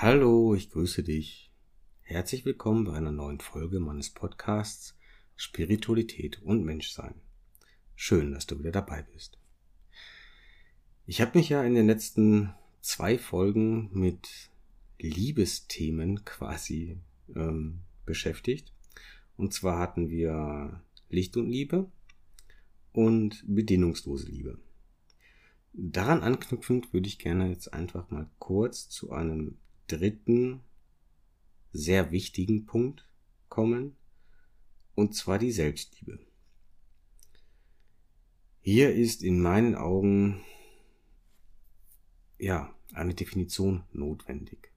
Hallo, ich grüße dich. Herzlich willkommen bei einer neuen Folge meines Podcasts Spiritualität und Menschsein. Schön, dass du wieder dabei bist. Ich habe mich ja in den letzten zwei Folgen mit Liebesthemen quasi ähm, beschäftigt. Und zwar hatten wir Licht und Liebe und bedingungslose Liebe. Daran anknüpfend würde ich gerne jetzt einfach mal kurz zu einem dritten sehr wichtigen Punkt kommen, und zwar die Selbstliebe. Hier ist in meinen Augen ja eine Definition notwendig.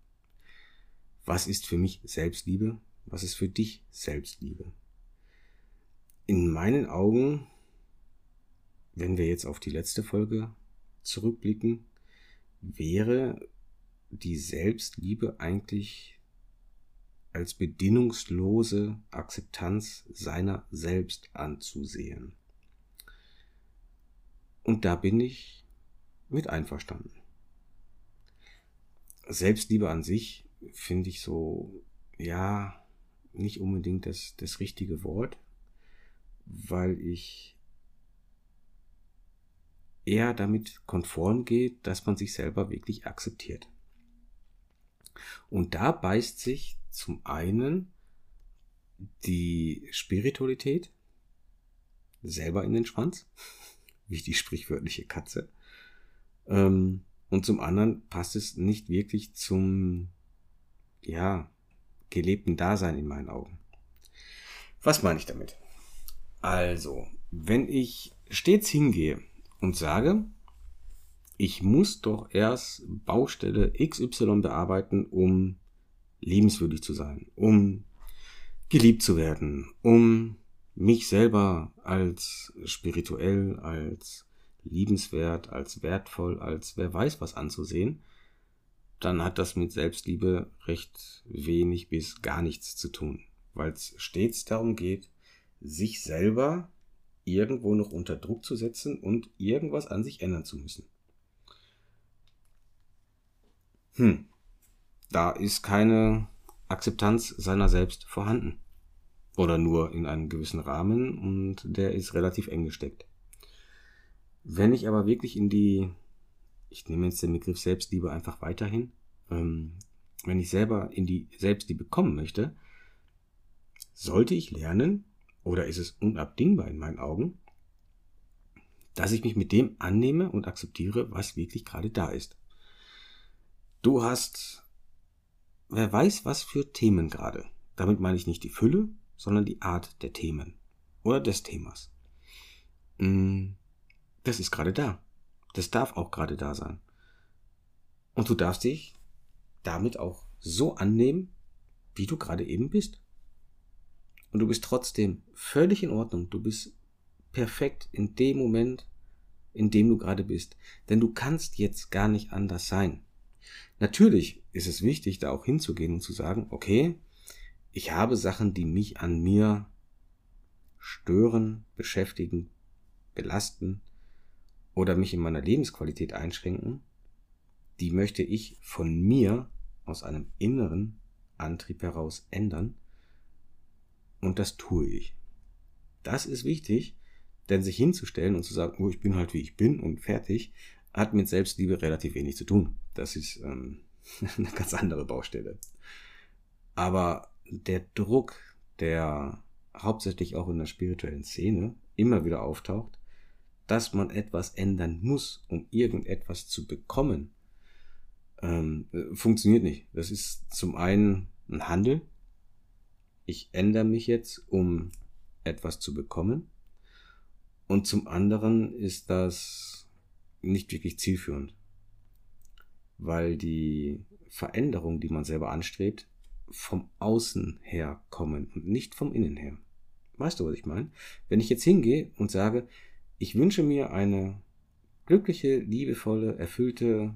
Was ist für mich Selbstliebe? Was ist für dich Selbstliebe? In meinen Augen, wenn wir jetzt auf die letzte Folge zurückblicken, wäre die Selbstliebe eigentlich als bedingungslose Akzeptanz seiner selbst anzusehen. Und da bin ich mit einverstanden. Selbstliebe an sich finde ich so, ja, nicht unbedingt das, das richtige Wort, weil ich eher damit konform geht, dass man sich selber wirklich akzeptiert. Und da beißt sich zum einen die Spiritualität selber in den Schwanz, wie die sprichwörtliche Katze. Ähm, und zum anderen passt es nicht wirklich zum, ja, gelebten Dasein in meinen Augen. Was meine ich damit? Also, wenn ich stets hingehe und sage, ich muss doch erst Baustelle XY bearbeiten, um liebenswürdig zu sein, um geliebt zu werden, um mich selber als spirituell, als liebenswert, als wertvoll, als wer weiß was anzusehen, dann hat das mit Selbstliebe recht wenig bis gar nichts zu tun, weil es stets darum geht, sich selber irgendwo noch unter Druck zu setzen und irgendwas an sich ändern zu müssen. Hm, da ist keine Akzeptanz seiner selbst vorhanden. Oder nur in einem gewissen Rahmen und der ist relativ eng gesteckt. Wenn ich aber wirklich in die, ich nehme jetzt den Begriff Selbstliebe einfach weiterhin, ähm, wenn ich selber in die Selbstliebe kommen möchte, sollte ich lernen, oder ist es unabdingbar in meinen Augen, dass ich mich mit dem annehme und akzeptiere, was wirklich gerade da ist. Du hast, wer weiß, was für Themen gerade. Damit meine ich nicht die Fülle, sondern die Art der Themen oder des Themas. Mm, das ist gerade da. Das darf auch gerade da sein. Und du darfst dich damit auch so annehmen, wie du gerade eben bist. Und du bist trotzdem völlig in Ordnung. Du bist perfekt in dem Moment, in dem du gerade bist. Denn du kannst jetzt gar nicht anders sein. Natürlich ist es wichtig, da auch hinzugehen und zu sagen, okay, ich habe Sachen, die mich an mir stören, beschäftigen, belasten oder mich in meiner Lebensqualität einschränken, die möchte ich von mir aus einem inneren Antrieb heraus ändern. Und das tue ich. Das ist wichtig, denn sich hinzustellen und zu sagen, oh, ich bin halt wie ich bin und fertig, hat mit Selbstliebe relativ wenig zu tun. Das ist ähm, eine ganz andere Baustelle. Aber der Druck, der hauptsächlich auch in der spirituellen Szene immer wieder auftaucht, dass man etwas ändern muss, um irgendetwas zu bekommen, ähm, funktioniert nicht. Das ist zum einen ein Handel. Ich ändere mich jetzt, um etwas zu bekommen. Und zum anderen ist das nicht wirklich zielführend. Weil die Veränderungen, die man selber anstrebt, vom Außen her kommen und nicht vom Innen her. Weißt du, was ich meine? Wenn ich jetzt hingehe und sage, ich wünsche mir eine glückliche, liebevolle, erfüllte,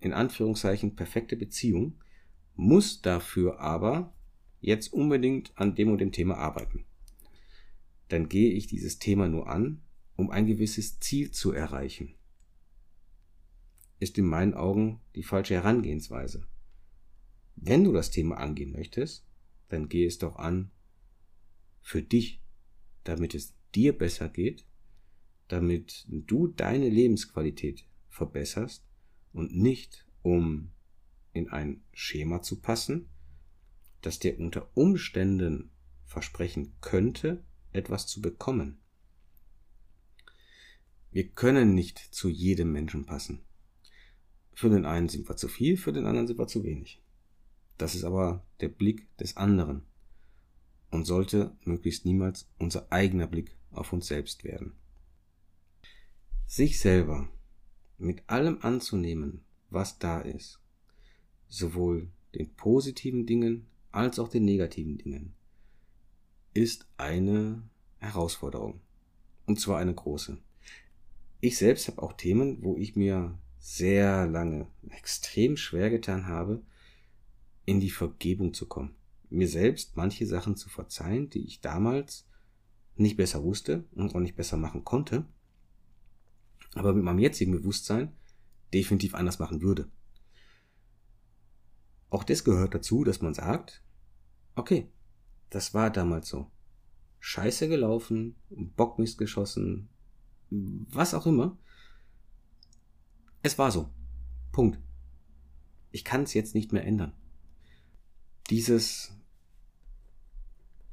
in Anführungszeichen perfekte Beziehung, muss dafür aber jetzt unbedingt an dem und dem Thema arbeiten. Dann gehe ich dieses Thema nur an, um ein gewisses Ziel zu erreichen ist in meinen Augen die falsche Herangehensweise. wenn du das Thema angehen möchtest, dann geh es doch an für dich, damit es dir besser geht, damit du deine Lebensqualität verbesserst und nicht um in ein Schema zu passen, das dir unter Umständen versprechen könnte, etwas zu bekommen. Wir können nicht zu jedem Menschen passen. Für den einen sind wir zu viel, für den anderen sind wir zu wenig. Das ist aber der Blick des anderen und sollte möglichst niemals unser eigener Blick auf uns selbst werden. Sich selber mit allem anzunehmen, was da ist, sowohl den positiven Dingen als auch den negativen Dingen, ist eine Herausforderung. Und zwar eine große. Ich selbst habe auch Themen, wo ich mir sehr lange extrem schwer getan habe, in die Vergebung zu kommen. Mir selbst manche Sachen zu verzeihen, die ich damals nicht besser wusste und auch nicht besser machen konnte, aber mit meinem jetzigen Bewusstsein definitiv anders machen würde. Auch das gehört dazu, dass man sagt, okay, das war damals so. Scheiße gelaufen, Bockmist geschossen, was auch immer. Es war so. Punkt. Ich kann es jetzt nicht mehr ändern. Dieses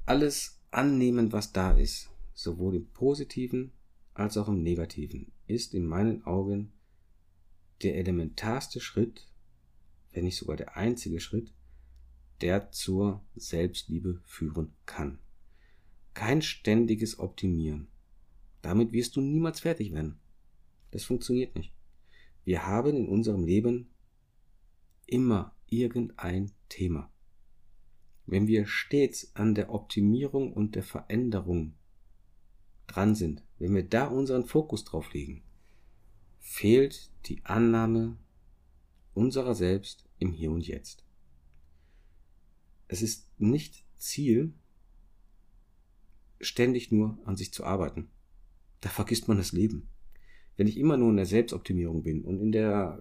alles annehmen, was da ist, sowohl im positiven als auch im negativen, ist in meinen Augen der elementarste Schritt, wenn nicht sogar der einzige Schritt, der zur Selbstliebe führen kann. Kein ständiges Optimieren. Damit wirst du niemals fertig werden. Das funktioniert nicht. Wir haben in unserem Leben immer irgendein Thema. Wenn wir stets an der Optimierung und der Veränderung dran sind, wenn wir da unseren Fokus drauf legen, fehlt die Annahme unserer selbst im Hier und Jetzt. Es ist nicht Ziel, ständig nur an sich zu arbeiten. Da vergisst man das Leben. Wenn ich immer nur in der Selbstoptimierung bin und in der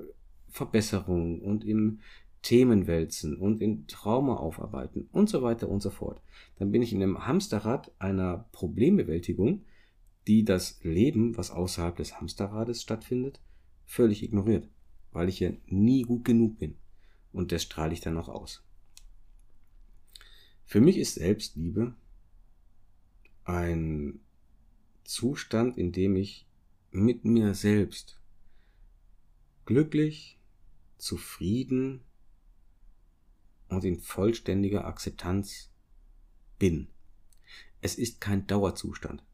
Verbesserung und im Themenwälzen und in Trauma aufarbeiten und so weiter und so fort, dann bin ich in einem Hamsterrad einer Problembewältigung, die das Leben, was außerhalb des Hamsterrades stattfindet, völlig ignoriert, weil ich ja nie gut genug bin. Und das strahle ich dann auch aus. Für mich ist Selbstliebe ein Zustand, in dem ich mit mir selbst glücklich, zufrieden und in vollständiger Akzeptanz bin. Es ist kein Dauerzustand.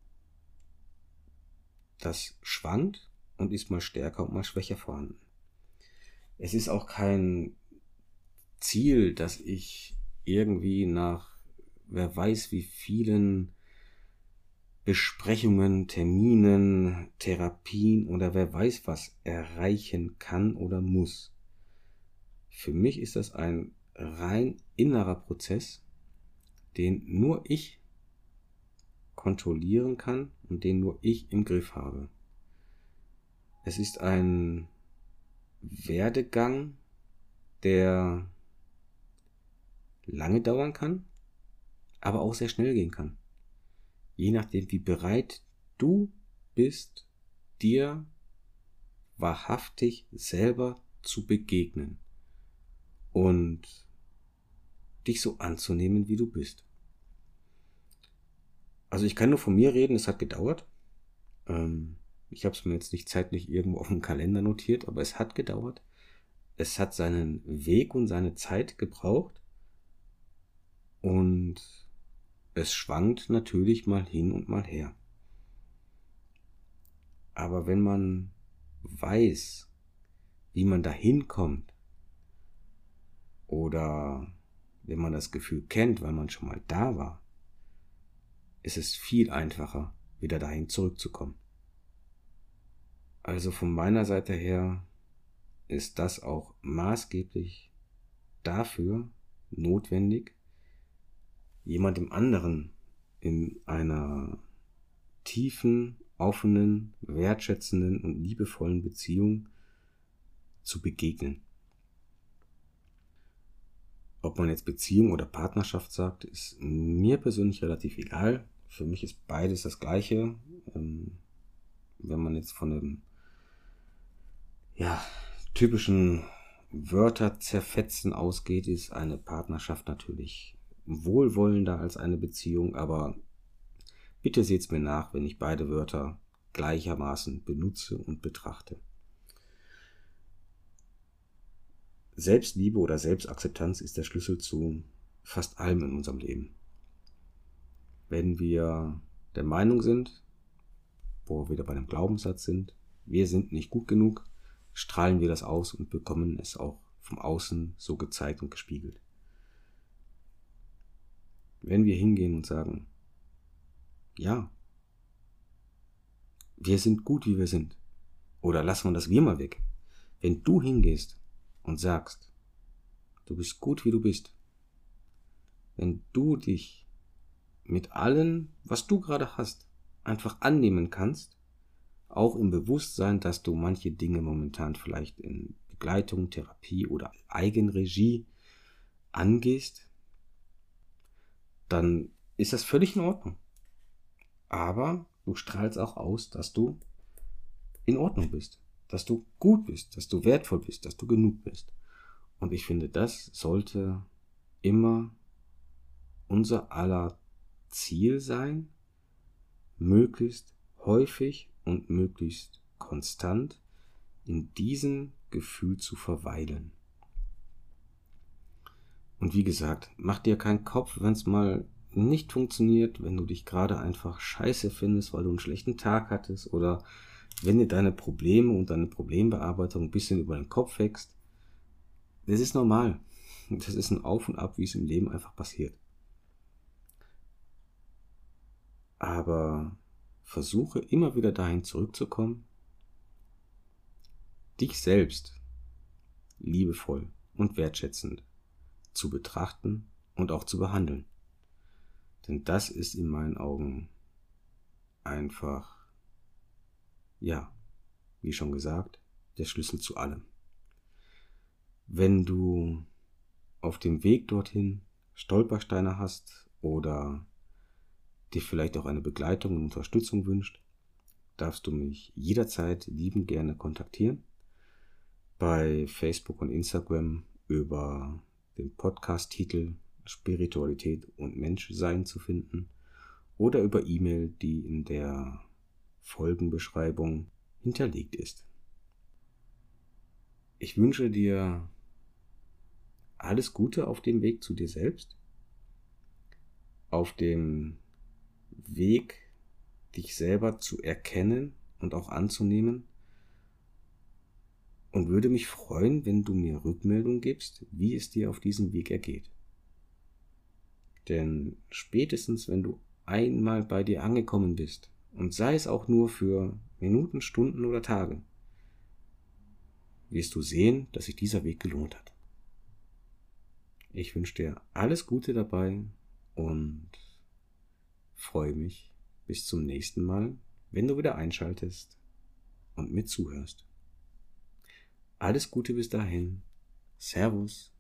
Das schwankt und ist mal stärker und mal schwächer vorhanden. Es ist auch kein Ziel, dass ich irgendwie nach wer weiß wie vielen Besprechungen, Terminen, Therapien oder wer weiß was erreichen kann oder muss. Für mich ist das ein rein innerer Prozess, den nur ich kontrollieren kann und den nur ich im Griff habe. Es ist ein Werdegang, der lange dauern kann, aber auch sehr schnell gehen kann. Je nachdem, wie bereit du bist, dir wahrhaftig selber zu begegnen und dich so anzunehmen, wie du bist. Also ich kann nur von mir reden, es hat gedauert. Ähm, ich habe es mir jetzt nicht zeitlich irgendwo auf dem Kalender notiert, aber es hat gedauert. Es hat seinen Weg und seine Zeit gebraucht. Und es schwankt natürlich mal hin und mal her. Aber wenn man weiß, wie man da hinkommt, oder wenn man das Gefühl kennt, weil man schon mal da war, ist es viel einfacher, wieder dahin zurückzukommen. Also von meiner Seite her ist das auch maßgeblich dafür notwendig, jemandem anderen in einer tiefen, offenen, wertschätzenden und liebevollen Beziehung zu begegnen. Ob man jetzt Beziehung oder Partnerschaft sagt, ist mir persönlich relativ egal. Für mich ist beides das Gleiche. Ähm, wenn man jetzt von einem ja, typischen Wörter zerfetzen ausgeht, ist eine Partnerschaft natürlich wohlwollender als eine Beziehung, aber bitte seht's mir nach, wenn ich beide Wörter gleichermaßen benutze und betrachte. Selbstliebe oder Selbstakzeptanz ist der Schlüssel zu fast allem in unserem Leben. Wenn wir der Meinung sind, wo wir wieder bei einem Glaubenssatz sind, wir sind nicht gut genug, strahlen wir das aus und bekommen es auch vom Außen so gezeigt und gespiegelt. Wenn wir hingehen und sagen, ja, wir sind gut, wie wir sind, oder lassen wir das wir mal weg. Wenn du hingehst und sagst, du bist gut, wie du bist, wenn du dich mit allem, was du gerade hast, einfach annehmen kannst, auch im Bewusstsein, dass du manche Dinge momentan vielleicht in Begleitung, Therapie oder Eigenregie angehst, dann ist das völlig in Ordnung. Aber du strahlst auch aus, dass du in Ordnung bist dass du gut bist, dass du wertvoll bist, dass du genug bist. Und ich finde, das sollte immer unser aller Ziel sein, möglichst häufig und möglichst konstant in diesem Gefühl zu verweilen. Und wie gesagt, mach dir keinen Kopf, wenn es mal nicht funktioniert, wenn du dich gerade einfach scheiße findest, weil du einen schlechten Tag hattest oder wenn dir deine Probleme und deine Problembearbeitung ein bisschen über den Kopf wächst, das ist normal. Das ist ein Auf und Ab, wie es im Leben einfach passiert. Aber versuche immer wieder dahin zurückzukommen, dich selbst liebevoll und wertschätzend zu betrachten und auch zu behandeln. Denn das ist in meinen Augen einfach ja, wie schon gesagt, der Schlüssel zu allem. Wenn du auf dem Weg dorthin Stolpersteine hast oder dir vielleicht auch eine Begleitung und Unterstützung wünscht, darfst du mich jederzeit lieben gerne kontaktieren. Bei Facebook und Instagram über den Podcast-Titel Spiritualität und Menschsein zu finden oder über E-Mail, die in der Folgenbeschreibung hinterlegt ist. Ich wünsche dir alles Gute auf dem Weg zu dir selbst, auf dem Weg, dich selber zu erkennen und auch anzunehmen und würde mich freuen, wenn du mir Rückmeldung gibst, wie es dir auf diesem Weg ergeht. Denn spätestens, wenn du einmal bei dir angekommen bist und sei es auch nur für Minuten, Stunden oder Tage, wirst du sehen, dass sich dieser Weg gelohnt hat. Ich wünsche dir alles Gute dabei und freue mich bis zum nächsten Mal, wenn du wieder einschaltest und mit zuhörst. Alles Gute bis dahin. Servus.